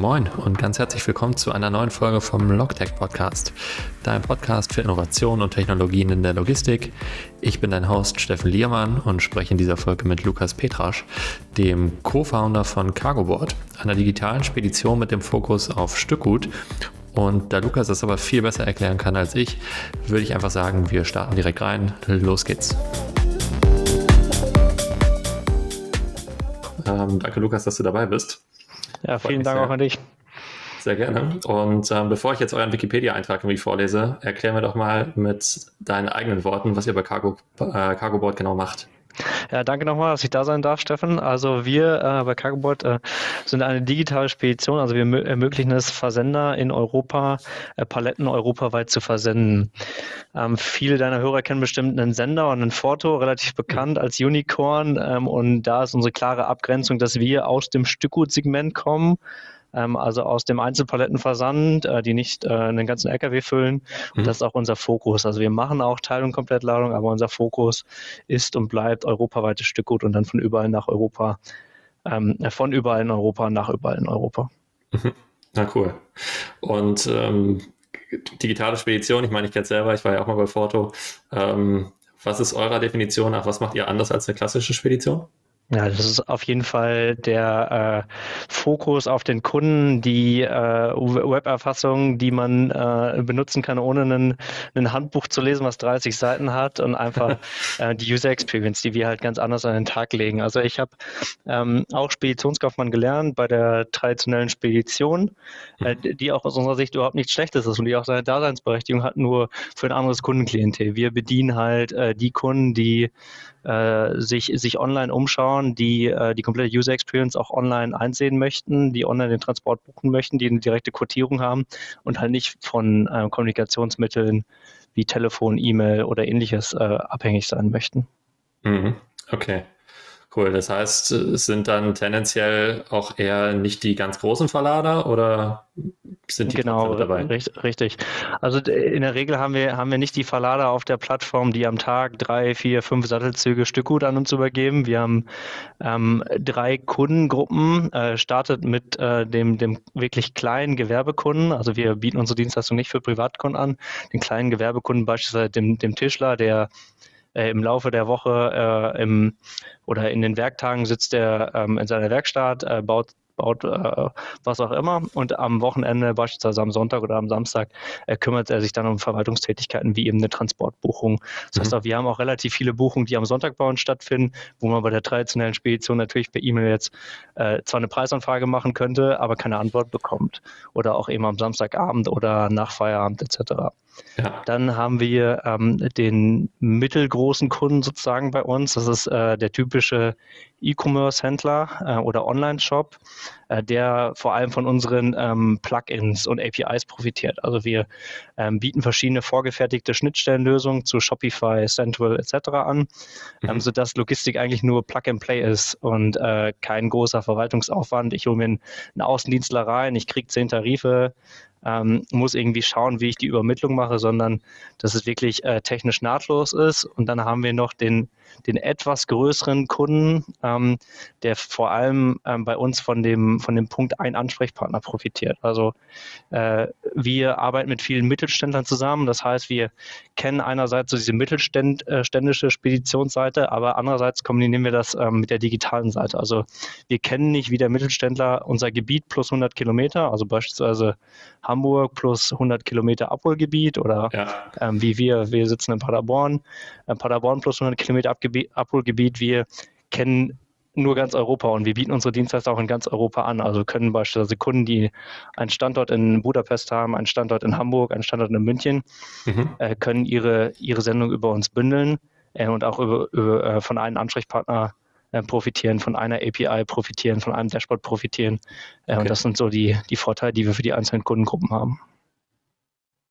Moin und ganz herzlich willkommen zu einer neuen Folge vom Logtech Podcast, dein Podcast für Innovation und Technologien in der Logistik. Ich bin dein Host Steffen Liermann und spreche in dieser Folge mit Lukas Petrasch, dem Co-Founder von Cargoboard, einer digitalen Spedition mit dem Fokus auf Stückgut. Und da Lukas das aber viel besser erklären kann als ich, würde ich einfach sagen, wir starten direkt rein. Los geht's. Ähm, danke, Lukas, dass du dabei bist. Ja, vielen Dank sehr. auch an dich. Sehr gerne. Und ähm, bevor ich jetzt euren Wikipedia-Eintrag irgendwie vorlese, erklär mir doch mal mit deinen eigenen Worten, was ihr bei Cargo, äh, Cargoboard genau macht. Ja, danke nochmal, dass ich da sein darf, Steffen. Also wir äh, bei Cargoboard äh, sind eine digitale Spedition, also wir ermöglichen es Versender in Europa, äh, Paletten europaweit zu versenden. Ähm, viele deiner Hörer kennen bestimmt einen Sender und ein Foto, relativ bekannt als Unicorn. Ähm, und da ist unsere klare Abgrenzung, dass wir aus dem Stückgutsegment kommen also aus dem Einzelpalettenversand, äh, die nicht äh, einen ganzen LKW füllen. Und mhm. das ist auch unser Fokus. Also wir machen auch Teil- und Komplettladung, aber unser Fokus ist und bleibt europaweites Stückgut und dann von überall nach Europa, ähm, von überall in Europa nach überall in Europa. Mhm. Na cool. Und ähm, digitale Spedition, ich meine, ich kenne es selber, ich war ja auch mal bei Forto. Ähm, was ist eurer Definition nach, was macht ihr anders als eine klassische Spedition? Ja, das ist auf jeden Fall der äh, Fokus auf den Kunden, die äh, Weberfassung, die man äh, benutzen kann, ohne einen, ein Handbuch zu lesen, was 30 Seiten hat und einfach äh, die User Experience, die wir halt ganz anders an den Tag legen. Also ich habe ähm, auch Speditionskaufmann gelernt bei der traditionellen Spedition, äh, die auch aus unserer Sicht überhaupt nichts Schlechtes ist und die auch seine Daseinsberechtigung hat, nur für ein anderes Kundenklientel. Wir bedienen halt äh, die Kunden, die sich, sich online umschauen, die äh, die komplette User Experience auch online einsehen möchten, die online den Transport buchen möchten, die eine direkte Quotierung haben und halt nicht von äh, Kommunikationsmitteln wie Telefon, E-Mail oder ähnliches äh, abhängig sein möchten. Mhm. Okay. Cool. Das heißt, es sind dann tendenziell auch eher nicht die ganz großen Verlader oder sind die genau, dabei? Richtig, richtig. Also in der Regel haben wir, haben wir nicht die Verlader auf der Plattform, die am Tag drei, vier, fünf Sattelzüge Stückgut an uns übergeben. Wir haben ähm, drei Kundengruppen, äh, startet mit äh, dem, dem wirklich kleinen Gewerbekunden. Also wir bieten unsere Dienstleistung nicht für Privatkunden an. Den kleinen Gewerbekunden beispielsweise dem, dem Tischler, der äh, im Laufe der Woche äh, im, oder in den Werktagen sitzt er ähm, in seiner Werkstatt, äh, baut baut, äh, was auch immer. Und am Wochenende, beispielsweise am Sonntag oder am Samstag, äh, kümmert er sich dann um Verwaltungstätigkeiten wie eben eine Transportbuchung. Das mhm. heißt auch, wir haben auch relativ viele Buchungen, die am Sonntag bei uns stattfinden, wo man bei der traditionellen Spedition natürlich per E-Mail jetzt äh, zwar eine Preisanfrage machen könnte, aber keine Antwort bekommt. Oder auch eben am Samstagabend oder nach Feierabend etc. Ja. Dann haben wir ähm, den mittelgroßen Kunden sozusagen bei uns. Das ist äh, der typische E-Commerce-Händler äh, oder Online-Shop, der vor allem von unseren ähm, Plugins und APIs profitiert. Also wir ähm, bieten verschiedene vorgefertigte Schnittstellenlösungen zu Shopify, Central etc. an, ähm, mhm. sodass Logistik eigentlich nur Plug-and-Play ist und äh, kein großer Verwaltungsaufwand. Ich hole mir einen Außendienstler rein, ich kriege zehn Tarife, ähm, muss irgendwie schauen, wie ich die Übermittlung mache, sondern dass es wirklich äh, technisch nahtlos ist. Und dann haben wir noch den, den etwas größeren Kunden, ähm, der vor allem ähm, bei uns von dem, von dem Punkt ein Ansprechpartner profitiert. Also äh, wir arbeiten mit vielen Mittelständlern zusammen. Das heißt, wir kennen einerseits so diese mittelständische äh, Speditionsseite, aber andererseits kombinieren wir das ähm, mit der digitalen Seite. Also wir kennen nicht wie der Mittelständler unser Gebiet plus 100 Kilometer, also beispielsweise Hamburg plus 100 Kilometer Abholgebiet oder ja. ähm, wie wir, wir sitzen in Paderborn, äh, Paderborn plus 100 Kilometer Abholgebiet, wir kennen nur ganz Europa und wir bieten unsere Dienstleister auch in ganz Europa an. Also können beispielsweise Kunden, die einen Standort in Budapest haben, einen Standort in Hamburg, einen Standort in München, mhm. äh, können ihre, ihre Sendung über uns bündeln äh, und auch über, über äh, von einem Ansprechpartner äh, profitieren, von einer API profitieren, von einem Dashboard profitieren. Äh, okay. Und das sind so die, die Vorteile, die wir für die einzelnen Kundengruppen haben.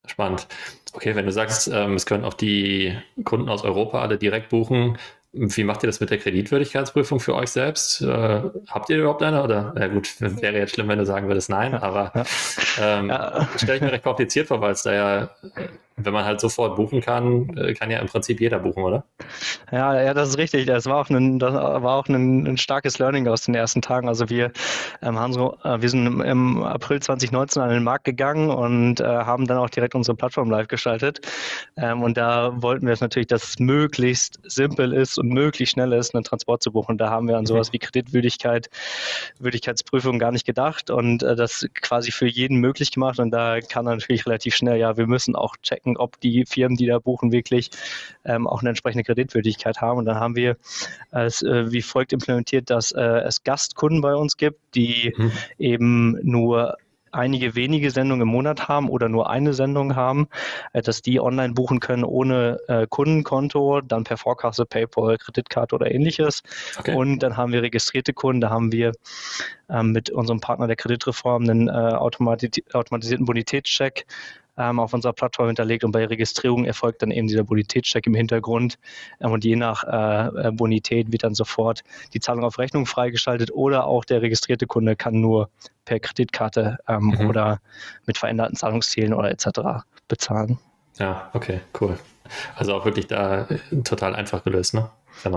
Spannend. Okay, wenn du sagst, ähm, es können auch die Kunden aus Europa alle direkt buchen, wie macht ihr das mit der Kreditwürdigkeitsprüfung für euch selbst? Äh, habt ihr überhaupt eine? Oder, ja gut, wäre jetzt schlimm, wenn du sagen würdest nein, aber ähm, ja. stelle ich mir recht kompliziert vor, weil es da ja wenn man halt sofort buchen kann, äh, kann ja im Prinzip jeder buchen, oder? Ja, ja, das ist richtig. Das war auch ein, das war auch ein, ein starkes Learning aus den ersten Tagen. Also wir ähm, haben so, äh, wir sind im, im, April 2019 an den Markt gegangen und äh, haben dann auch direkt unsere Plattform live geschaltet. Ähm, und da wollten wir es natürlich, dass es möglichst simpel ist und möglichst schnell ist, einen Transport zu buchen. Da haben wir an sowas mhm. wie Kreditwürdigkeit, Würdigkeitsprüfung gar nicht gedacht und äh, das quasi für jeden möglich gemacht. Und da kann natürlich relativ schnell, ja, wir müssen auch checken, ob die Firmen, die da buchen, wirklich ähm, auch eine entsprechende Kreditwürdigkeit haben. Und dann haben wir es äh, wie folgt implementiert, dass äh, es Gastkunden bei uns gibt, die mhm. eben nur einige wenige Sendungen im Monat haben oder nur eine Sendung haben, äh, dass die online buchen können ohne äh, Kundenkonto, dann per Vorkasse, PayPal, Kreditkarte oder ähnliches. Okay. Und dann haben wir registrierte Kunden, da haben wir ähm, mit unserem Partner der Kreditreform einen äh, automatisierten Bonitätscheck ähm, auf unserer Plattform hinterlegt und bei Registrierung erfolgt dann eben dieser Bonitätscheck im Hintergrund ähm, und je nach äh, äh, Bonität wird dann sofort die Zahlung auf Rechnung freigeschaltet oder auch der registrierte Kunde kann nur per Kreditkarte ähm, mhm. oder mit veränderten Zahlungszielen oder etc. bezahlen. Ja, okay, cool. Also auch wirklich da äh, total einfach gelöst, ne?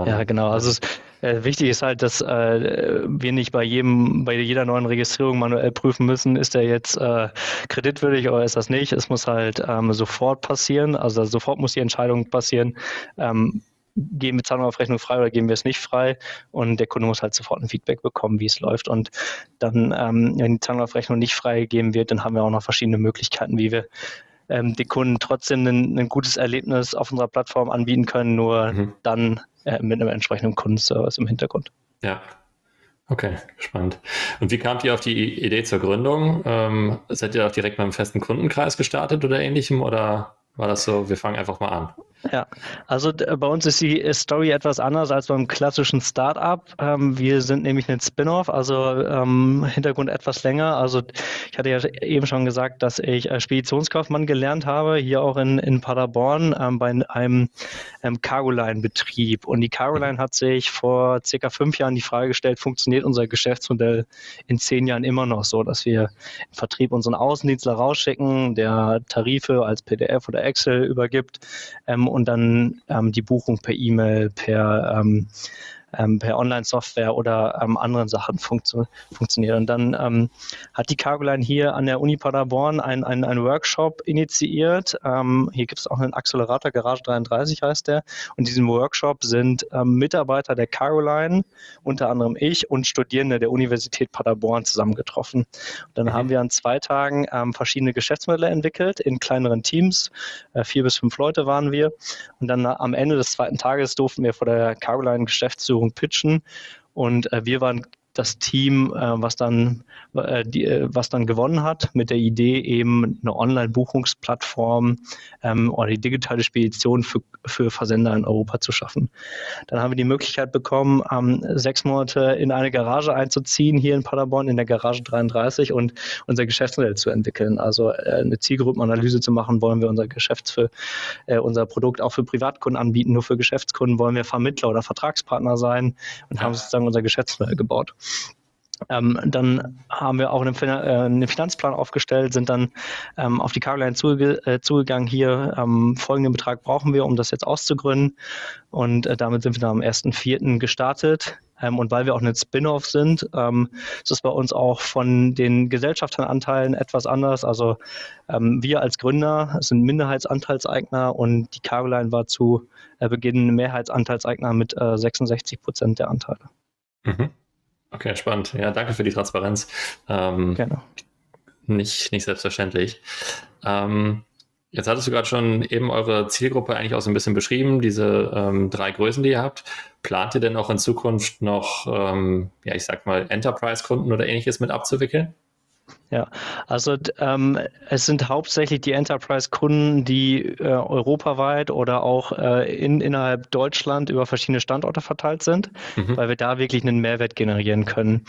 Ja, genau. Also es, äh, wichtig ist halt, dass äh, wir nicht bei jedem, bei jeder neuen Registrierung manuell prüfen müssen, ist der jetzt äh, kreditwürdig oder ist das nicht. Es muss halt ähm, sofort passieren. Also sofort muss die Entscheidung passieren. Ähm, geben wir Zahlung auf Rechnung frei oder geben wir es nicht frei und der Kunde muss halt sofort ein Feedback bekommen, wie es läuft und dann, ähm, wenn die Zahlung auf Rechnung nicht freigegeben wird, dann haben wir auch noch verschiedene Möglichkeiten, wie wir ähm, den Kunden trotzdem ein, ein, gutes Erlebnis auf unserer Plattform anbieten können, nur mhm. dann äh, mit einem entsprechenden Kundenservice im Hintergrund. Ja. Okay, spannend. Und wie kamt ihr auf die Idee zur Gründung? Ähm, seid ihr auch direkt beim festen Kundenkreis gestartet oder ähnlichem oder war das so, wir fangen einfach mal an? Ja, also bei uns ist die Story etwas anders als beim klassischen Startup. Ähm, wir sind nämlich ein Spin-off, also ähm, Hintergrund etwas länger. Also ich hatte ja eben schon gesagt, dass ich Speditionskaufmann gelernt habe, hier auch in, in Paderborn ähm, bei einem ähm, Cargoline-Betrieb. Und die Cargoline hat sich vor circa fünf Jahren die Frage gestellt, funktioniert unser Geschäftsmodell in zehn Jahren immer noch so, dass wir im Vertrieb unseren Außendienstler rausschicken, der Tarife als PDF oder Excel übergibt ähm, und dann ähm, die Buchung per E-Mail, per ähm, ähm, per Online-Software oder ähm, anderen Sachen funktio funktioniert. Und dann ähm, hat die Cargoline hier an der Uni Paderborn einen ein Workshop initiiert. Ähm, hier gibt es auch einen Accelerator, Garage 33 heißt der. Und in diesem Workshop sind ähm, Mitarbeiter der Cargoline, unter anderem ich und Studierende der Universität Paderborn zusammengetroffen. Und dann mhm. haben wir an zwei Tagen ähm, verschiedene Geschäftsmodelle entwickelt in kleineren Teams. Äh, vier bis fünf Leute waren wir. Und dann äh, am Ende des zweiten Tages durften wir vor der Cargoline Geschäftsführung Führung pitchen. Und äh, wir waren das Team, äh, was, dann, die, äh, was dann gewonnen hat, mit der Idee eben eine Online-Buchungsplattform ähm, oder die digitale Spedition für, für Versender in Europa zu schaffen. Dann haben wir die Möglichkeit bekommen, ähm, sechs Monate in eine Garage einzuziehen, hier in Paderborn, in der Garage 33 und unser Geschäftsmodell zu entwickeln. Also äh, eine Zielgruppenanalyse zu machen, wollen wir unser Geschäfts für, äh, unser Produkt auch für Privatkunden anbieten, nur für Geschäftskunden wollen wir Vermittler oder Vertragspartner sein und haben sozusagen unser Geschäftsmodell gebaut. Ähm, dann haben wir auch einen, fin äh, einen, Finanzplan aufgestellt, sind dann ähm, auf die Caroline zuge äh, zugegangen. Hier ähm, folgenden Betrag brauchen wir, um das jetzt auszugründen. Und äh, damit sind wir dann am 1.4. gestartet. Ähm, und weil wir auch ein Spin-off sind, ähm, ist es bei uns auch von den Gesellschafteranteilen etwas anders. Also ähm, wir als Gründer sind Minderheitsanteilseigner und die Caroline war zu äh, Beginn Mehrheitsanteilseigner mit 66 äh, Prozent der Anteile. Mhm. Okay, spannend. Ja, danke für die Transparenz. Ähm, Gerne. Nicht, nicht selbstverständlich. Ähm, jetzt hattest du gerade schon eben eure Zielgruppe eigentlich auch so ein bisschen beschrieben, diese ähm, drei Größen, die ihr habt. Plant ihr denn auch in Zukunft noch, ähm, ja, ich sag mal, Enterprise-Kunden oder ähnliches mit abzuwickeln? Ja, also ähm, es sind hauptsächlich die Enterprise-Kunden, die äh, europaweit oder auch äh, in, innerhalb Deutschland über verschiedene Standorte verteilt sind, mhm. weil wir da wirklich einen Mehrwert generieren können.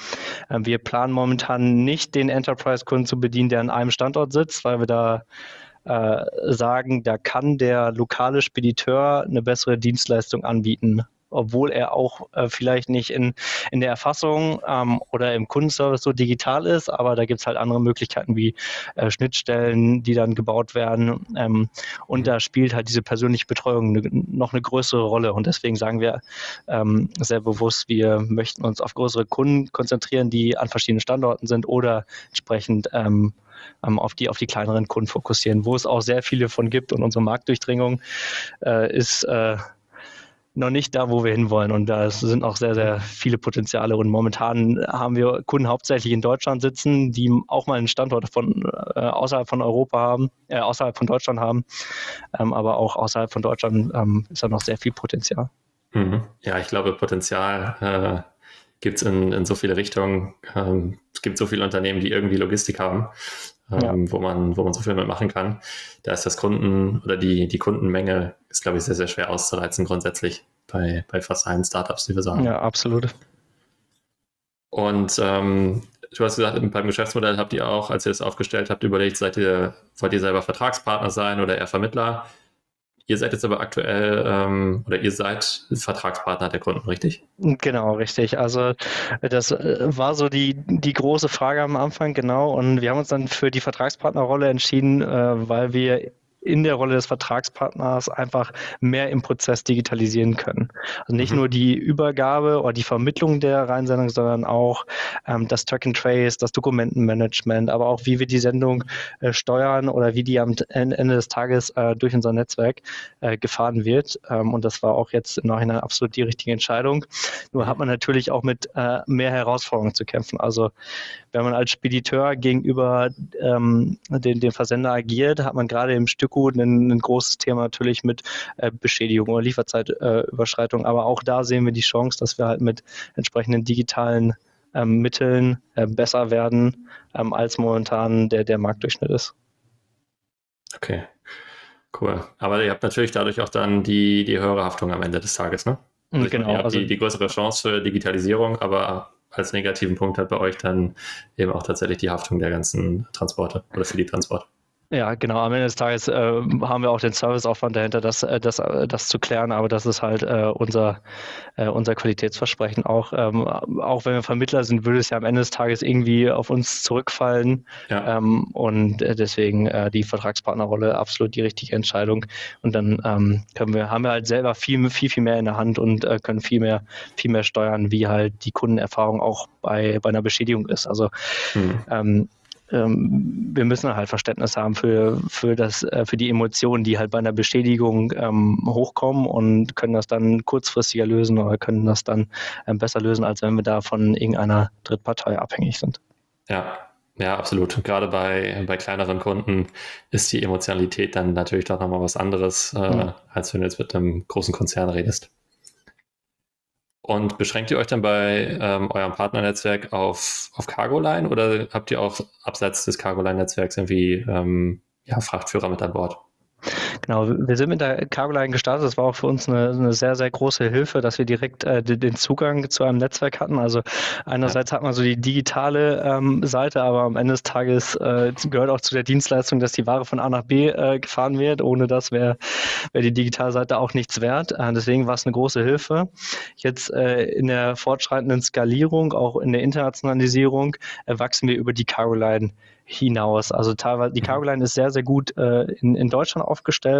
Ähm, wir planen momentan nicht, den Enterprise-Kunden zu bedienen, der an einem Standort sitzt, weil wir da äh, sagen, da kann der lokale Spediteur eine bessere Dienstleistung anbieten obwohl er auch äh, vielleicht nicht in, in der Erfassung ähm, oder im Kundenservice so digital ist, aber da gibt es halt andere Möglichkeiten wie äh, Schnittstellen, die dann gebaut werden. Ähm, und mhm. da spielt halt diese persönliche Betreuung ne, noch eine größere Rolle. Und deswegen sagen wir ähm, sehr bewusst, wir möchten uns auf größere Kunden konzentrieren, die an verschiedenen Standorten sind oder entsprechend ähm, ähm, auf, die, auf die kleineren Kunden fokussieren, wo es auch sehr viele von gibt und unsere Marktdurchdringung äh, ist äh, noch nicht da, wo wir hinwollen. Und da sind auch sehr, sehr viele Potenziale. Und momentan haben wir Kunden hauptsächlich in Deutschland sitzen, die auch mal einen Standort von äh, außerhalb von Europa haben, äh, außerhalb von Deutschland haben. Ähm, aber auch außerhalb von Deutschland ähm, ist da noch sehr viel Potenzial. Mhm. Ja, ich glaube, Potenzial äh, gibt es in, in so viele Richtungen. Ähm, es gibt so viele Unternehmen, die irgendwie Logistik haben ähm, ja. wo, man, wo man so viel mitmachen kann. Da ist das Kunden oder die, die Kundenmenge ist, glaube ich, sehr, sehr schwer auszureizen grundsätzlich bei, bei fast allen Startups, die wir sagen. Ja, absolut. Und ähm, du hast gesagt, beim Geschäftsmodell habt ihr auch, als ihr das aufgestellt habt, überlegt, seid ihr, wollt ihr selber Vertragspartner sein oder eher Vermittler? Ihr seid jetzt aber aktuell ähm, oder ihr seid Vertragspartner der Kunden, richtig? Genau, richtig. Also das äh, war so die, die große Frage am Anfang, genau. Und wir haben uns dann für die Vertragspartnerrolle entschieden, äh, weil wir in der Rolle des Vertragspartners einfach mehr im Prozess digitalisieren können. Also nicht mhm. nur die Übergabe oder die Vermittlung der Reinsendung, sondern auch ähm, das Track and Trace, das Dokumentenmanagement, aber auch wie wir die Sendung äh, steuern oder wie die am Ende des Tages äh, durch unser Netzwerk äh, gefahren wird. Ähm, und das war auch jetzt im Nachhinein absolut die richtige Entscheidung. Nur hat man natürlich auch mit äh, mehr Herausforderungen zu kämpfen. Also wenn man als Spediteur gegenüber ähm, den, den Versender agiert, hat man gerade im Stück gut. Ein, ein großes Thema natürlich mit äh, Beschädigung oder Lieferzeitüberschreitung. Äh, Aber auch da sehen wir die Chance, dass wir halt mit entsprechenden digitalen ähm, Mitteln äh, besser werden, ähm, als momentan der, der Marktdurchschnitt ist. Okay, cool. Aber ihr habt natürlich dadurch auch dann die, die höhere Haftung am Ende des Tages, ne? Also genau. Ihr habt also, die, die größere Chance für Digitalisierung, aber als negativen Punkt hat bei euch dann eben auch tatsächlich die Haftung der ganzen Transporte oder für die Transporte. Ja, genau. Am Ende des Tages äh, haben wir auch den Serviceaufwand dahinter, das, äh, das, äh, das zu klären, aber das ist halt äh, unser, äh, unser Qualitätsversprechen auch. Ähm, auch wenn wir Vermittler sind, würde es ja am Ende des Tages irgendwie auf uns zurückfallen. Ja. Ähm, und äh, deswegen die Vertragspartnerrolle absolut die richtige Entscheidung. Und dann ähm, können wir, haben wir halt selber viel, viel, viel mehr in der Hand und können viel mehr, viel mehr steuern, wie halt die Kundenerfahrung auch bei, bei einer Beschädigung ist. Also mhm ähm, wir müssen halt Verständnis haben für, für, das, äh, für die Emotionen, die halt bei einer Bestätigung ähm, hochkommen und können das dann kurzfristiger lösen oder können das dann ähm, besser lösen, als wenn wir da von irgendeiner Drittpartei abhängig sind. Ja, ja, absolut. gerade bei, bei kleineren Kunden ist die Emotionalität dann natürlich doch nochmal was anderes, äh, ja. als wenn du jetzt mit einem großen Konzern redest. Und beschränkt ihr euch dann bei ähm, eurem Partnernetzwerk auf, auf Cargoline oder habt ihr auch abseits des Cargoline-Netzwerks irgendwie ähm, ja, Frachtführer mit an Bord? Genau, wir sind mit der Cargoline gestartet. Das war auch für uns eine, eine sehr, sehr große Hilfe, dass wir direkt äh, den Zugang zu einem Netzwerk hatten. Also einerseits ja. hat man so die digitale ähm, Seite, aber am Ende des Tages äh, gehört auch zu der Dienstleistung, dass die Ware von A nach B äh, gefahren wird. Ohne das wäre wär die digitale Seite auch nichts wert. Äh, deswegen war es eine große Hilfe. Jetzt äh, in der fortschreitenden Skalierung, auch in der Internationalisierung, äh, wachsen wir über die Cargoline hinaus. Also teilweise, die mhm. Cargoline ist sehr, sehr gut in, in Deutschland aufgestellt,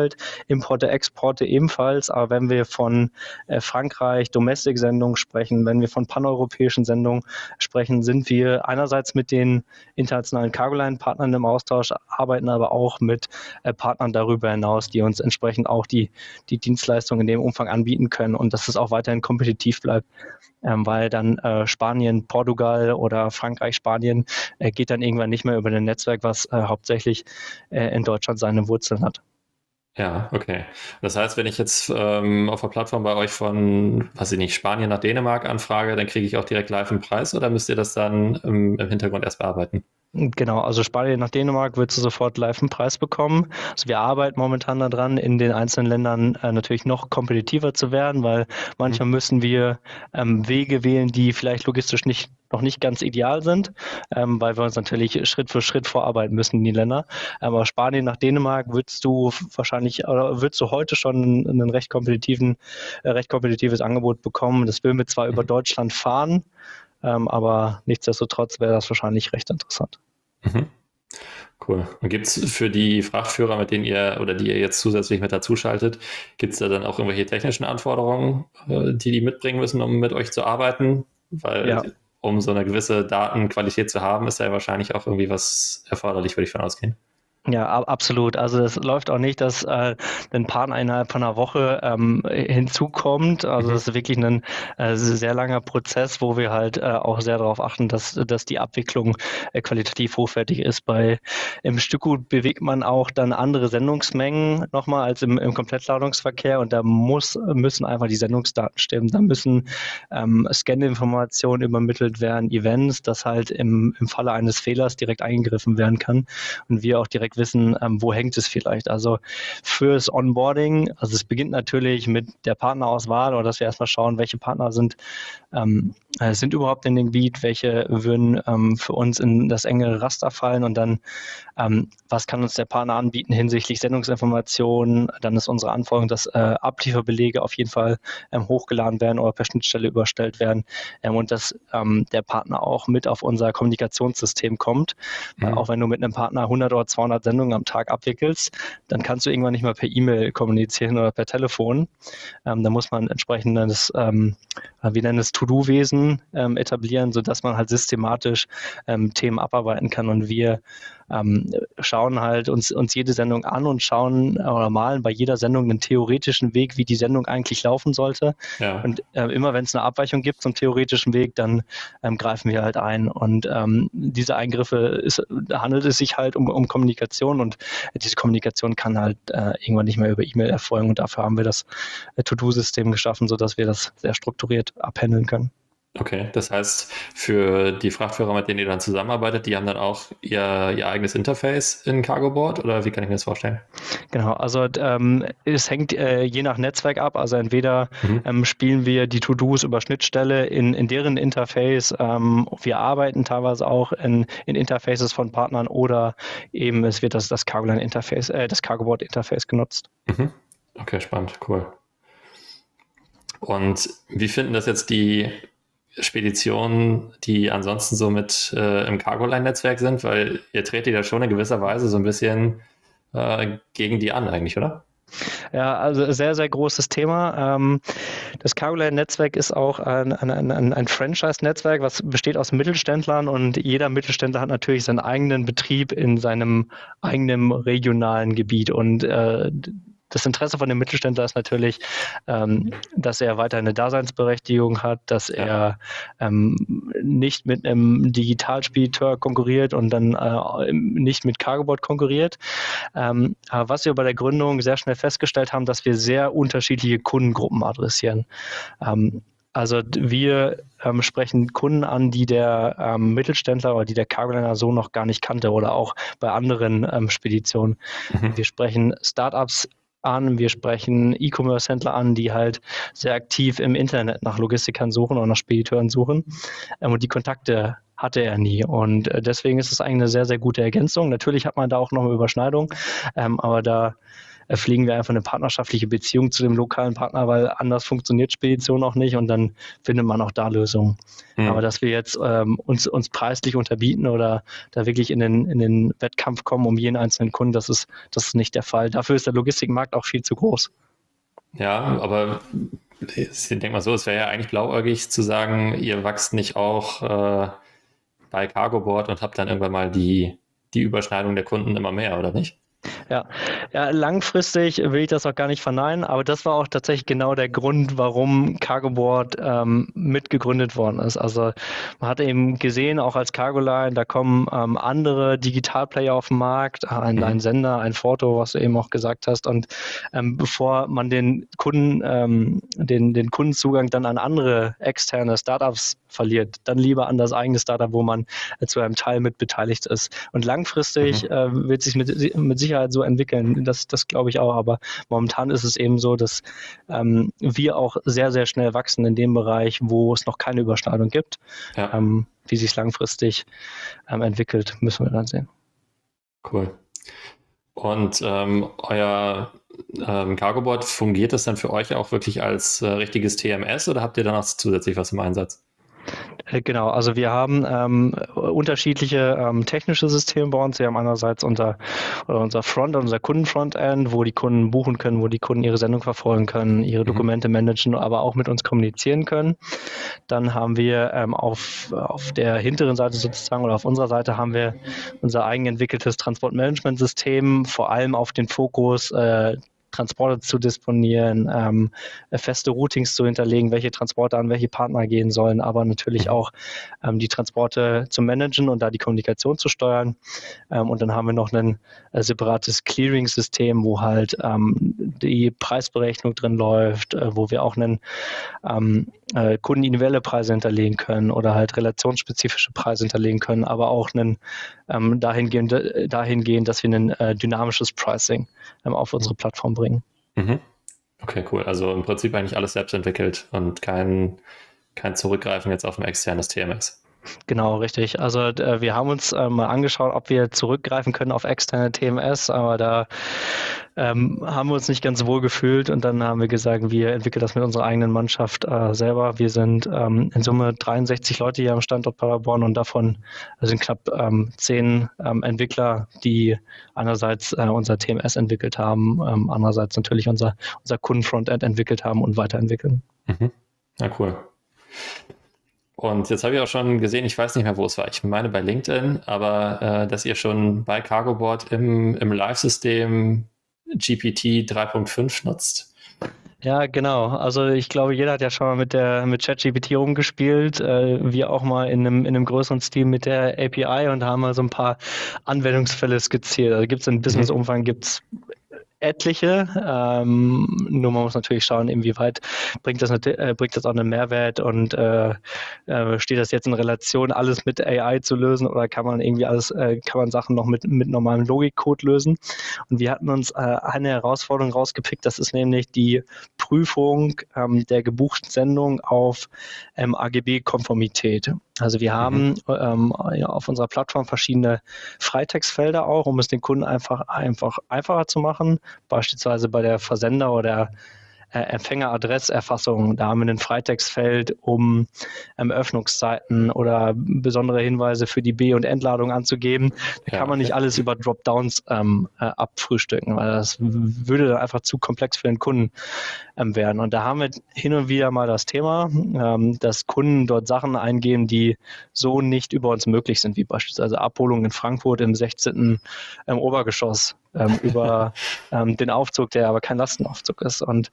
Importe, Exporte ebenfalls, aber wenn wir von äh, Frankreich, Domestic-Sendungen sprechen, wenn wir von paneuropäischen Sendungen sprechen, sind wir einerseits mit den internationalen Cargoline-Partnern im Austausch, arbeiten aber auch mit äh, Partnern darüber hinaus, die uns entsprechend auch die, die Dienstleistungen in dem Umfang anbieten können und dass es auch weiterhin kompetitiv bleibt ähm, weil dann äh, Spanien, Portugal oder Frankreich, Spanien äh, geht dann irgendwann nicht mehr über ein Netzwerk, was äh, hauptsächlich äh, in Deutschland seine Wurzeln hat. Ja, okay. Das heißt, wenn ich jetzt ähm, auf der Plattform bei euch von, weiß ich nicht, Spanien nach Dänemark anfrage, dann kriege ich auch direkt live einen Preis oder müsst ihr das dann im, im Hintergrund erst bearbeiten? Genau, also Spanien nach Dänemark wird du sofort live einen Preis bekommen. Also wir arbeiten momentan daran, in den einzelnen Ländern äh, natürlich noch kompetitiver zu werden, weil manchmal mhm. müssen wir ähm, Wege wählen, die vielleicht logistisch nicht noch nicht ganz ideal sind, ähm, weil wir uns natürlich Schritt für Schritt vorarbeiten müssen in die Länder. Aber Spanien nach Dänemark würdest du wahrscheinlich oder würdest du heute schon ein recht kompetitiven, äh, recht kompetitives Angebot bekommen. Das würden wir zwar über mhm. Deutschland fahren, ähm, aber nichtsdestotrotz wäre das wahrscheinlich recht interessant. Mhm. Cool. Und gibt es für die Frachtführer, mit denen ihr oder die ihr jetzt zusätzlich mit dazu schaltet, gibt es da dann auch irgendwelche technischen Anforderungen, äh, die die mitbringen müssen, um mit euch zu arbeiten? Weil ja. um so eine gewisse Datenqualität zu haben, ist ja wahrscheinlich auch irgendwie was erforderlich, würde ich von ausgehen. Ja, absolut. Also es läuft auch nicht, dass äh, ein Partner innerhalb von einer Woche ähm, hinzukommt. Also es mhm. ist wirklich ein äh, sehr langer Prozess, wo wir halt äh, auch sehr darauf achten, dass, dass die Abwicklung äh, qualitativ hochwertig ist. Bei im Stückgut bewegt man auch dann andere Sendungsmengen nochmal als im, im Komplettladungsverkehr und da muss, müssen einfach die Sendungsdaten stimmen. Da müssen ähm, Scan-Informationen übermittelt werden, Events, dass halt im, im Falle eines Fehlers direkt eingegriffen werden kann und wir auch direkt wissen, ähm, wo hängt es vielleicht. Also fürs Onboarding, also es beginnt natürlich mit der Partnerauswahl oder dass wir erstmal schauen, welche Partner sind, ähm, äh, sind überhaupt in dem Gebiet, welche würden ähm, für uns in das engere Raster fallen und dann, ähm, was kann uns der Partner anbieten hinsichtlich Sendungsinformationen. Dann ist unsere Anforderung, dass äh, Ablieferbelege auf jeden Fall ähm, hochgeladen werden oder per Schnittstelle überstellt werden ähm, und dass ähm, der Partner auch mit auf unser Kommunikationssystem kommt. Mhm. Äh, auch wenn du mit einem Partner 100 oder 200 Sendungen am Tag abwickelst, dann kannst du irgendwann nicht mehr per E-Mail kommunizieren oder per Telefon. Da muss man entsprechend das, ähm, wir nennen es To-Do-Wesen ähm, etablieren, sodass man halt systematisch ähm, Themen abarbeiten kann und wir ähm, schauen halt uns, uns jede Sendung an und schauen oder malen bei jeder Sendung einen theoretischen Weg, wie die Sendung eigentlich laufen sollte. Ja. Und äh, immer wenn es eine Abweichung gibt zum theoretischen Weg, dann ähm, greifen wir halt ein. Und ähm, diese Eingriffe ist, handelt es sich halt um, um Kommunikation und diese Kommunikation kann halt äh, irgendwann nicht mehr über E-Mail erfolgen und dafür haben wir das äh, To-Do-System geschaffen, sodass wir das sehr strukturiert abhandeln können. Okay, das heißt, für die Frachtführer, mit denen ihr dann zusammenarbeitet, die haben dann auch ihr, ihr eigenes Interface in Cargoboard oder wie kann ich mir das vorstellen? Genau, also ähm, es hängt äh, je nach Netzwerk ab. Also entweder mhm. ähm, spielen wir die To-Dos über Schnittstelle in, in deren Interface. Ähm, wir arbeiten teilweise auch in, in Interfaces von Partnern oder eben es wird das, das Cargoline Interface, äh, das Cargoboard Interface genutzt. Mhm. Okay, spannend, cool. Und wie finden das jetzt die Speditionen, die ansonsten so mit äh, im Cargoline-Netzwerk sind, weil ihr tretet ja schon in gewisser Weise so ein bisschen äh, gegen die an eigentlich, oder? Ja, also sehr, sehr großes Thema. Ähm, das Cargoline-Netzwerk ist auch ein, ein, ein, ein Franchise-Netzwerk, was besteht aus Mittelständlern und jeder Mittelständler hat natürlich seinen eigenen Betrieb in seinem eigenen regionalen Gebiet und äh, das Interesse von dem Mittelständler ist natürlich, ähm, dass er weiter eine Daseinsberechtigung hat, dass er ähm, nicht mit einem Digitalspediteur konkurriert und dann äh, nicht mit Cargoboard konkurriert. Ähm, aber was wir bei der Gründung sehr schnell festgestellt haben, dass wir sehr unterschiedliche Kundengruppen adressieren. Ähm, also wir ähm, sprechen Kunden an, die der ähm, Mittelständler oder die der Cargoliner so noch gar nicht kannte oder auch bei anderen ähm, Speditionen. Mhm. Wir sprechen Startups an, wir sprechen E-Commerce-Händler an, die halt sehr aktiv im Internet nach Logistikern suchen oder nach Spediteuren suchen. Ähm, und die Kontakte hatte er nie. Und äh, deswegen ist es eigentlich eine sehr, sehr gute Ergänzung. Natürlich hat man da auch noch eine Überschneidung, ähm, aber da pflegen wir einfach eine partnerschaftliche Beziehung zu dem lokalen Partner, weil anders funktioniert Spedition auch nicht und dann findet man auch da Lösungen. Mhm. Aber dass wir jetzt ähm, uns, uns preislich unterbieten oder da wirklich in den, in den Wettkampf kommen um jeden einzelnen Kunden, das ist, das ist nicht der Fall. Dafür ist der Logistikmarkt auch viel zu groß. Ja, aber ich denke mal so, es wäre ja eigentlich blauäugig zu sagen, ihr wachst nicht auch äh, bei Cargoboard und habt dann irgendwann mal die, die Überschneidung der Kunden immer mehr, oder nicht? Ja. ja, langfristig will ich das auch gar nicht verneinen, aber das war auch tatsächlich genau der Grund, warum Cargoboard ähm, mitgegründet worden ist. Also man hat eben gesehen, auch als Cargoline, da kommen ähm, andere Digitalplayer auf den Markt, ein, mhm. ein, Sender, ein Foto, was du eben auch gesagt hast. Und ähm, bevor man den Kunden, ähm, den, den Kundenzugang dann an andere externe Startups verliert, dann lieber an das eigene Startup, wo man äh, zu einem Teil mit beteiligt ist. Und langfristig mhm. äh, wird sich mit, mit Sicherheit so entwickeln. Das, das glaube ich auch. Aber momentan ist es eben so, dass ähm, wir auch sehr, sehr schnell wachsen in dem Bereich, wo es noch keine Überschneidung gibt. Ja. Ähm, wie sich es langfristig ähm, entwickelt, müssen wir dann sehen. Cool. Und ähm, euer ähm, CargoBot, fungiert das dann für euch auch wirklich als äh, richtiges TMS oder habt ihr da noch zusätzlich was im Einsatz? Äh, genau, also wir haben ähm, unterschiedliche ähm, technische Systeme bei uns. Wir haben einerseits unser, unser Front, unser Kundenfrontend, wo die Kunden buchen können, wo die Kunden ihre Sendung verfolgen können, ihre mhm. Dokumente managen, aber auch mit uns kommunizieren können. Dann haben wir ähm, auf, auf der hinteren Seite sozusagen oder auf unserer Seite haben wir unser eigen entwickeltes Transportmanagementsystem, vor allem auf den Fokus äh, Transporte zu disponieren, ähm, feste Routings zu hinterlegen, welche Transporte an welche Partner gehen sollen, aber natürlich auch ähm, die Transporte zu managen und da die Kommunikation zu steuern. Ähm, und dann haben wir noch ein äh, separates Clearing-System, wo halt ähm, die Preisberechnung drin läuft, äh, wo wir auch einen ähm, äh, kundenindividuelle Preise hinterlegen können oder halt relationsspezifische Preise hinterlegen können, aber auch einen, ähm, dahingehend, dahingehend, dass wir ein äh, dynamisches Pricing ähm, auf unsere Plattform bringen. Mhm. Okay, cool. Also im Prinzip eigentlich alles selbst entwickelt und kein, kein Zurückgreifen jetzt auf ein externes TMS. Genau, richtig. Also äh, wir haben uns äh, mal angeschaut, ob wir zurückgreifen können auf externe TMS, aber da ähm, haben wir uns nicht ganz wohl gefühlt und dann haben wir gesagt, wir entwickeln das mit unserer eigenen Mannschaft äh, selber. Wir sind ähm, in Summe 63 Leute hier am Standort Paderborn und davon sind knapp ähm, zehn ähm, Entwickler, die einerseits äh, unser TMS entwickelt haben, ähm, andererseits natürlich unser, unser Kundenfrontend entwickelt haben und weiterentwickeln. Mhm. Na cool. Und jetzt habe ich auch schon gesehen, ich weiß nicht mehr, wo es war. Ich meine bei LinkedIn, aber äh, dass ihr schon bei CargoBoard im, im Live-System GPT 3.5 nutzt. Ja, genau. Also ich glaube, jeder hat ja schon mal mit der mit ChatGPT rumgespielt. Äh, wir auch mal in einem, in einem größeren Stil mit der API und haben mal so ein paar Anwendungsfälle skizziert. Also gibt es im mhm. Business-Umfang gibt es etliche. Ähm, nur man muss natürlich schauen, inwieweit bringt das, äh, bringt das auch einen Mehrwert und äh, äh, steht das jetzt in Relation, alles mit AI zu lösen oder kann man irgendwie alles, äh, kann man Sachen noch mit, mit normalem Logikcode lösen? Und wir hatten uns äh, eine Herausforderung rausgepickt, das ist nämlich die Prüfung ähm, der gebuchten Sendung auf ähm, AGB-Konformität. Also wir haben mhm. ähm, auf unserer Plattform verschiedene Freitextfelder auch, um es den Kunden einfach, einfach einfacher zu machen. Beispielsweise bei der Versender- oder äh, Empfängeradresserfassung. Da haben wir ein Freitextfeld, um ähm, Öffnungszeiten oder besondere Hinweise für die B- und Entladung anzugeben. Da ja, kann man nicht alles über Dropdowns ähm, äh, abfrühstücken, weil das würde dann einfach zu komplex für den Kunden ähm, werden. Und da haben wir hin und wieder mal das Thema, ähm, dass Kunden dort Sachen eingeben, die so nicht über uns möglich sind, wie beispielsweise Abholung in Frankfurt im 16. Ähm, Obergeschoss ähm, über ähm, den Aufzug, der aber kein Lastenaufzug ist. Und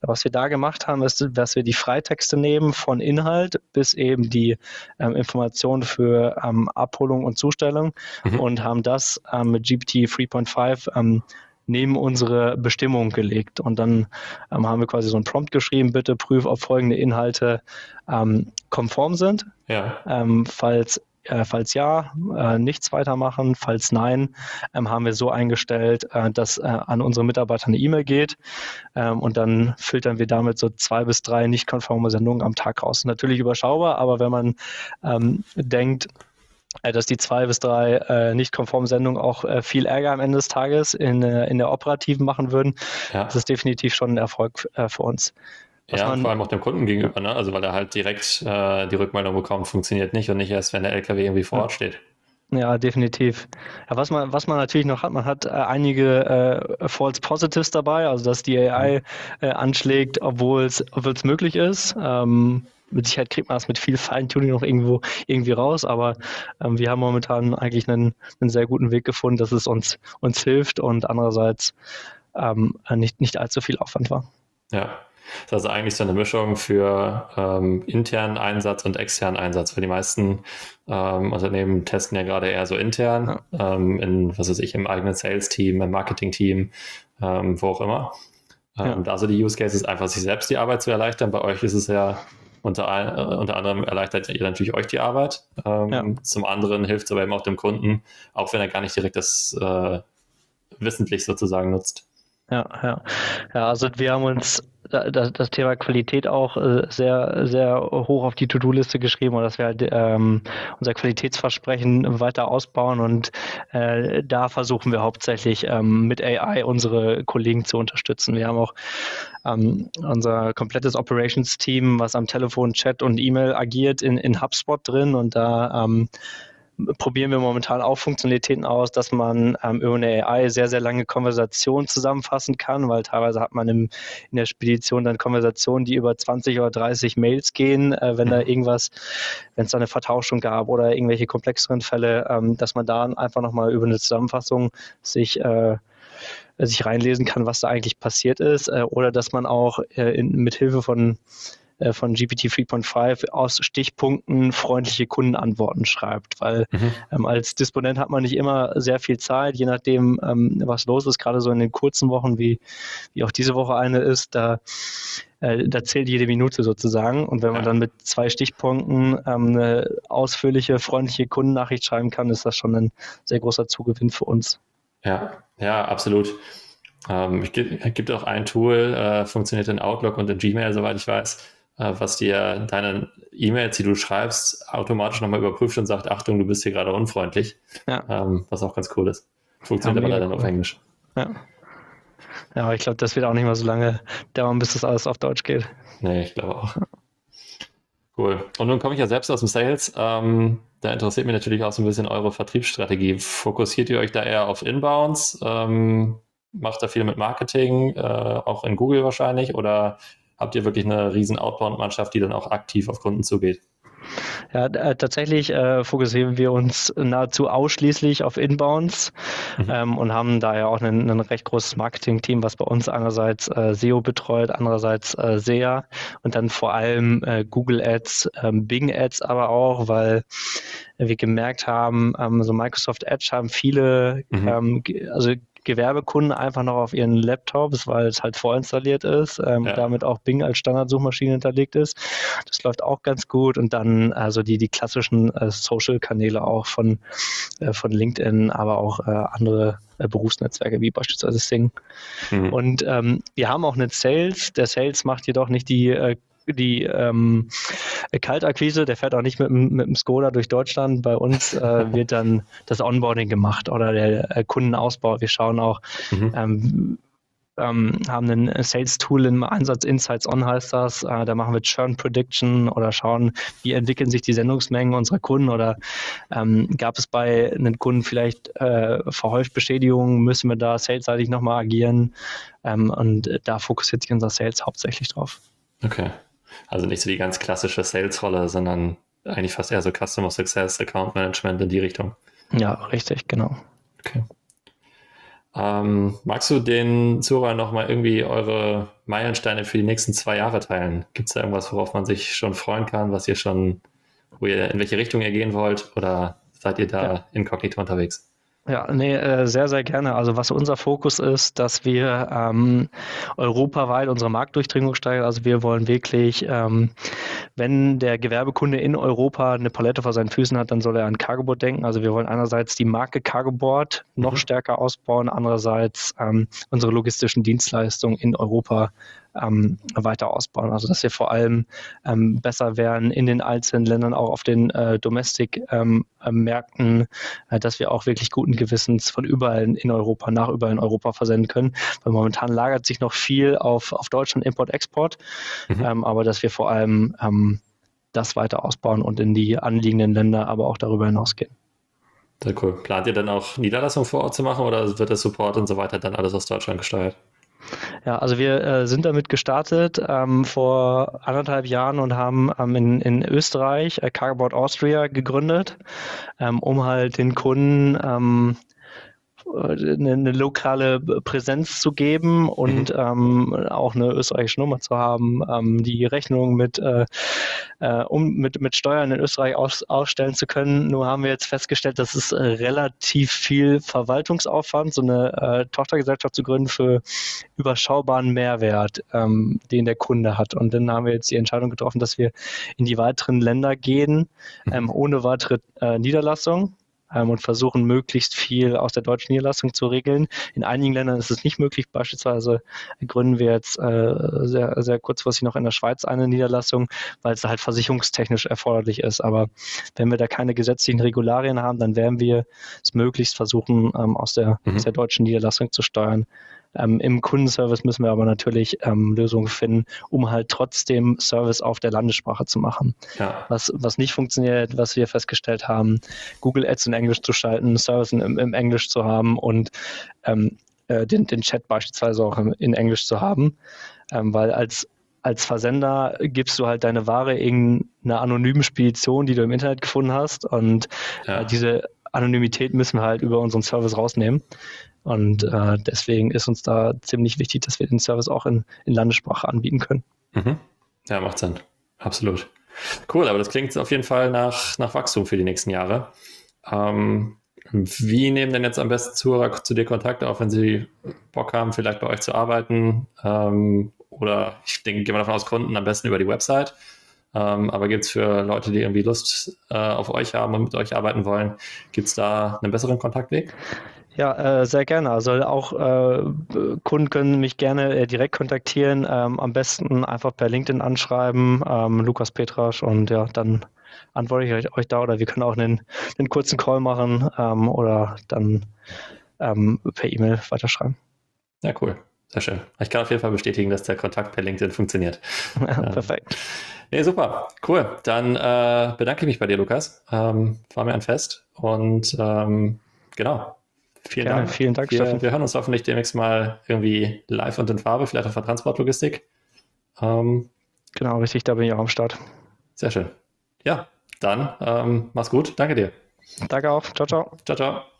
was wir da gemacht haben, ist, dass wir die Freitexte nehmen von Inhalt bis eben die ähm, Informationen für ähm, Abholung und Zustellung mhm. und haben das ähm, mit GPT 3.5 ähm, neben unsere Bestimmung gelegt. Und dann ähm, haben wir quasi so ein Prompt geschrieben, bitte prüf, ob folgende Inhalte ähm, konform sind. Ja. Ähm, falls äh, falls ja, äh, nichts weitermachen. Falls nein, ähm, haben wir so eingestellt, äh, dass äh, an unsere Mitarbeiter eine E-Mail geht ähm, und dann filtern wir damit so zwei bis drei nicht konforme Sendungen am Tag raus. Natürlich überschaubar, aber wenn man ähm, denkt, äh, dass die zwei bis drei äh, nicht konformen Sendungen auch äh, viel Ärger am Ende des Tages in, in der operativen machen würden. Ja. Das ist definitiv schon ein Erfolg äh, für uns. Ja, vor allem auch dem Kunden gegenüber, ne? Also weil er halt direkt äh, die Rückmeldung bekommt, funktioniert nicht und nicht erst, wenn der LKW irgendwie vor Ort steht. Ja, definitiv. Ja, was man, was man natürlich noch hat, man hat äh, einige äh, False Positives dabei, also dass die AI äh, anschlägt, obwohl es möglich ist. Ähm, mit Sicherheit kriegt man das mit viel Feintuning noch irgendwo irgendwie raus, aber ähm, wir haben momentan eigentlich einen, einen sehr guten Weg gefunden, dass es uns, uns hilft und andererseits ähm, nicht, nicht allzu viel Aufwand war. Ja, das ist also eigentlich so eine Mischung für ähm, internen Einsatz und externen Einsatz, weil die meisten ähm, Unternehmen testen ja gerade eher so intern, ja. ähm, in, was weiß ich, im eigenen Sales-Team, im Marketing-Team, ähm, wo auch immer. Ja. Also die Use Case ist einfach, sich selbst die Arbeit zu erleichtern. Bei euch ist es ja Unter, äh, unter anderem erleichtert ihr natürlich euch die Arbeit. Ähm, ja. Zum anderen hilft es aber eben auch dem Kunden, auch wenn er gar nicht direkt das äh, wissentlich sozusagen nutzt. Ja, ja. Ja, also wir haben uns das, das Thema Qualität auch äh, sehr, sehr hoch auf die To-Do-Liste geschrieben und dass wir halt ähm, unser Qualitätsversprechen weiter ausbauen und äh, da versuchen wir hauptsächlich ähm, mit AI unsere Kollegen zu unterstützen. Wir haben auch ähm, unser komplettes Operations-Team, was am Telefon, Chat und E-Mail agiert, in, in HubSpot drin und da ähm, probieren wir momentan auch Funktionalitäten aus, dass man ähm, über eine AI sehr, sehr lange Konversationen zusammenfassen kann, weil teilweise hat man im, in der Spedition dann Konversationen, die über 20 oder 30 Mails gehen, äh, wenn da mhm. irgendwas, wenn es da eine Vertauschung gab oder irgendwelche komplexeren Fälle, ähm, dass man da einfach nochmal über eine Zusammenfassung sich äh, sich reinlesen kann, was da eigentlich passiert ist, äh, oder dass man auch äh, in, mit Hilfe von äh, von GPT 3.5 aus Stichpunkten freundliche Kundenantworten schreibt, weil mhm. ähm, als Disponent hat man nicht immer sehr viel Zeit, je nachdem, ähm, was los ist, gerade so in den kurzen Wochen, wie, wie auch diese Woche eine ist, da äh, da zählt jede Minute sozusagen. Und wenn man dann mit zwei Stichpunkten ähm, eine ausführliche, freundliche Kundennachricht schreiben kann, ist das schon ein sehr großer Zugewinn für uns. Ja, ja, absolut. Ähm, es gibt auch ein Tool, äh, funktioniert in Outlook und in Gmail, soweit ich weiß, was dir deine E-Mails, die du schreibst, automatisch nochmal überprüft und sagt, Achtung, du bist hier gerade unfreundlich. Ja. Ähm, was auch ganz cool ist. Funktioniert ja, aber leider cool. auf Englisch. Ja. Ja, aber ich glaube, das wird auch nicht mal so lange dauern, bis das alles auf Deutsch geht. Nee, ich glaube auch. Cool. Und nun komme ich ja selbst aus dem Sales. Ähm, da interessiert mich natürlich auch so ein bisschen eure Vertriebsstrategie. Fokussiert ihr euch da eher auf Inbounds? Ähm, macht da viel mit Marketing, äh, auch in Google wahrscheinlich? Oder habt ihr wirklich eine riesen Outbound-Mannschaft, die dann auch aktiv auf Kunden zugeht? Ja, äh, tatsächlich äh, fokussieren wir uns nahezu ausschließlich auf Inbounds mhm. ähm, und haben daher auch ein, ein recht großes Marketing-Team, was bei uns einerseits äh, SEO betreut, andererseits äh, SEA und dann vor allem äh, Google Ads, ähm, Bing Ads aber auch, weil wir gemerkt haben, ähm, so Microsoft Edge haben viele, mhm. ähm, also Gewerbekunden einfach noch auf ihren Laptops, weil es halt vorinstalliert ist, ähm, ja. damit auch Bing als Standardsuchmaschine hinterlegt ist. Das läuft auch ganz gut und dann also die, die klassischen äh, Social-Kanäle auch von, äh, von LinkedIn, aber auch äh, andere äh, Berufsnetzwerke wie beispielsweise Sing. Mhm. Und ähm, wir haben auch einen Sales. Der Sales macht jedoch nicht die äh, die ähm, Kaltakquise, der fährt auch nicht mit, mit dem Skoda durch Deutschland. Bei uns äh, wird dann das Onboarding gemacht oder der äh, Kundenausbau. Wir schauen auch, mhm. ähm, ähm, haben ein Sales-Tool im Einsatz, Insights On heißt das. Äh, da machen wir Churn Prediction oder schauen, wie entwickeln sich die Sendungsmengen unserer Kunden oder ähm, gab es bei einem Kunden vielleicht äh, verhäuft Beschädigungen, müssen wir da salesseitig nochmal agieren ähm, und da fokussiert sich unser Sales hauptsächlich drauf. Okay. Also nicht so die ganz klassische Sales-Rolle, sondern eigentlich fast eher so Customer Success, Account Management in die Richtung. Ja, richtig, genau. Okay. Ähm, magst du den Zuhörern nochmal irgendwie eure Meilensteine für die nächsten zwei Jahre teilen? Gibt es da irgendwas, worauf man sich schon freuen kann, was ihr schon, wo ihr, in welche Richtung ihr gehen wollt? Oder seid ihr da ja. inkognito unterwegs? Ja, nee, äh, sehr, sehr gerne. Also was unser Fokus ist, dass wir ähm, europaweit unsere Marktdurchdringung steigern. Also wir wollen wirklich, ähm, wenn der Gewerbekunde in Europa eine Palette vor seinen Füßen hat, dann soll er an Cargoboard denken. Also wir wollen einerseits die Marke Cargoboard noch mhm. stärker ausbauen, andererseits ähm, unsere logistischen Dienstleistungen in Europa ähm, weiter ausbauen. Also dass wir vor allem ähm, besser werden in den einzelnen Ländern, auch auf den äh, Domestic-Märkten, ähm, äh, dass wir auch wirklich guten Gewissens von überall in Europa, nach überall in Europa versenden können. Weil momentan lagert sich noch viel auf, auf Deutschland Import-Export, mhm. Ähm, aber dass wir vor allem ähm, das weiter ausbauen und in die anliegenden Länder, aber auch darüber hinausgehen. Sehr cool. Plant ihr dann auch Niederlassungen vor Ort zu machen oder wird der Support und so weiter dann alles aus Deutschland gesteuert? Ja, also wir äh, sind damit gestartet ähm, vor anderthalb Jahren und haben ähm, in, in Österreich äh, Carboard Austria gegründet, ähm, um halt den Kunden ähm, äh, eine, eine, lokale Präsenz zu geben und mhm. ähm, auch eine österreichische Nummer zu haben, ähm, die Rechnung mit, äh, äh, um mit, mit Steuern in Österreich aus, ausstellen zu können. Nur haben wir jetzt festgestellt, dass es relativ viel Verwaltungsaufwand, so eine äh, Tochtergesellschaft zu gründen für überschaubaren Mehrwert, ähm, den der Kunde hat. Und dann haben wir jetzt die Entscheidung getroffen, dass wir in die weiteren Länder gehen, mhm. ähm, ohne weitere äh, Niederlassung und versuchen möglichst viel aus der deutschen Niederlassung zu regeln. In einigen Ländern ist es nicht möglich. Beispielsweise gründen wir jetzt äh, sehr, sehr kurzfristig noch in der Schweiz eine Niederlassung, weil es halt versicherungstechnisch erforderlich ist. Aber wenn wir da keine gesetzlichen Regularien haben, dann werden wir es möglichst versuchen, ähm, aus, der, mhm. aus der deutschen Niederlassung zu steuern. Ähm, Im Kundenservice müssen wir aber natürlich ähm, Lösungen finden, um halt trotzdem Service auf der Landessprache zu machen. Ja. Was, was nicht funktioniert, was wir festgestellt haben, Google Ads in Englisch zu schalten, Service im, im Englisch zu haben und ähm, äh, den, den Chat beispielsweise auch in Englisch zu haben, ähm, weil als als Versender gibst du halt deine Ware irgendeine anonyme Spedition, die du im Internet gefunden hast und ja. äh, diese Anonymität müssen wir halt über unseren Service rausnehmen. Und äh, deswegen ist uns da ziemlich wichtig, dass wir den Service auch in, in Landessprache anbieten können. Mhm. Ja, macht Sinn. Absolut. Cool, aber das klingt auf jeden Fall nach, nach Wachstum für die nächsten Jahre. Ähm, wie nehmen denn jetzt am besten Zuhörer zu dir Kontakt auf, wenn sie Bock haben, vielleicht bei euch zu arbeiten? Ähm, oder ich denke, gehen wir davon aus, Kunden am besten über die Website. Ähm, aber gibt es für Leute, die irgendwie Lust äh, auf euch haben und mit euch arbeiten wollen, gibt es da einen besseren Kontaktweg? Ja, äh, sehr gerne. Also auch äh, Kunden können mich gerne äh, direkt kontaktieren. Ähm, am besten einfach per LinkedIn anschreiben, ähm, Lukas Petrasch und ja, dann antworte ich euch, euch da oder wir können auch einen, einen kurzen Call machen ähm, oder dann ähm, per E-Mail weiterschreiben. Ja, cool. Sehr schön. Ich kann auf jeden Fall bestätigen, dass der Kontakt per LinkedIn funktioniert. Ja, perfekt. Nee, super. Cool. Dann äh, bedanke ich mich bei dir, Lukas. Ähm, war mir ein Fest und ähm, genau, Vielen Gerne, Dank. Vielen Dank, wir, Steffen. Wir hören uns hoffentlich demnächst mal irgendwie live und in Farbe, vielleicht auch für Transportlogistik. Ähm, genau, richtig, da bin ich auch am Start. Sehr schön. Ja, dann ähm, mach's gut. Danke dir. Danke auch. Ciao, ciao. Ciao, ciao.